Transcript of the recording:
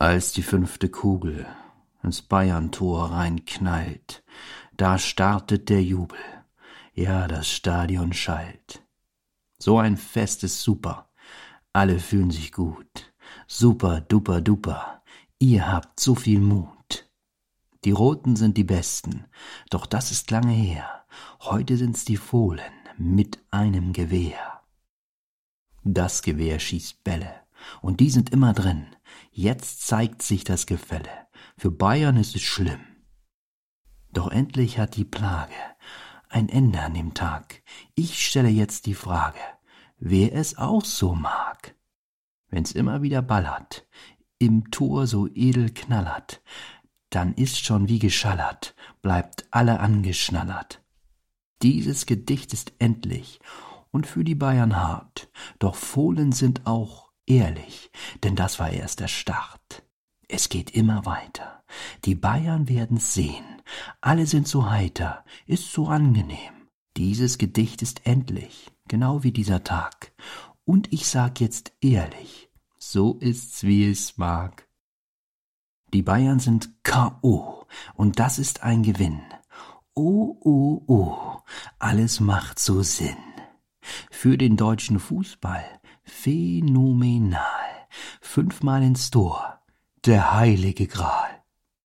Als die fünfte Kugel ins Bayerntor reinknallt, da startet der Jubel, ja, das Stadion schallt. So ein Fest ist super, alle fühlen sich gut, super duper duper, ihr habt so viel Mut. Die Roten sind die Besten, doch das ist lange her, heute sind's die Fohlen mit einem Gewehr. Das Gewehr schießt Bälle, und die sind immer drin, Jetzt zeigt sich das Gefälle. Für Bayern ist es schlimm. Doch endlich hat die Plage ein Ende an dem Tag. Ich stelle jetzt die Frage, wer es auch so mag. Wenn's immer wieder ballert, im Tor so edel knallert, dann ist schon wie geschallert, bleibt alle angeschnallert. Dieses Gedicht ist endlich und für die Bayern hart, doch Fohlen sind auch ehrlich, denn das war erst der Start. Es geht immer weiter. Die Bayern werden's sehen. Alle sind so heiter, ist so angenehm. Dieses Gedicht ist endlich, genau wie dieser Tag. Und ich sag jetzt ehrlich, so ist's wie es mag. Die Bayern sind K.O. und das ist ein Gewinn. Oh, oh, oh, alles macht so Sinn. Für den deutschen Fußball Phänomenal. Fünfmal ins Tor. Der heilige Gral.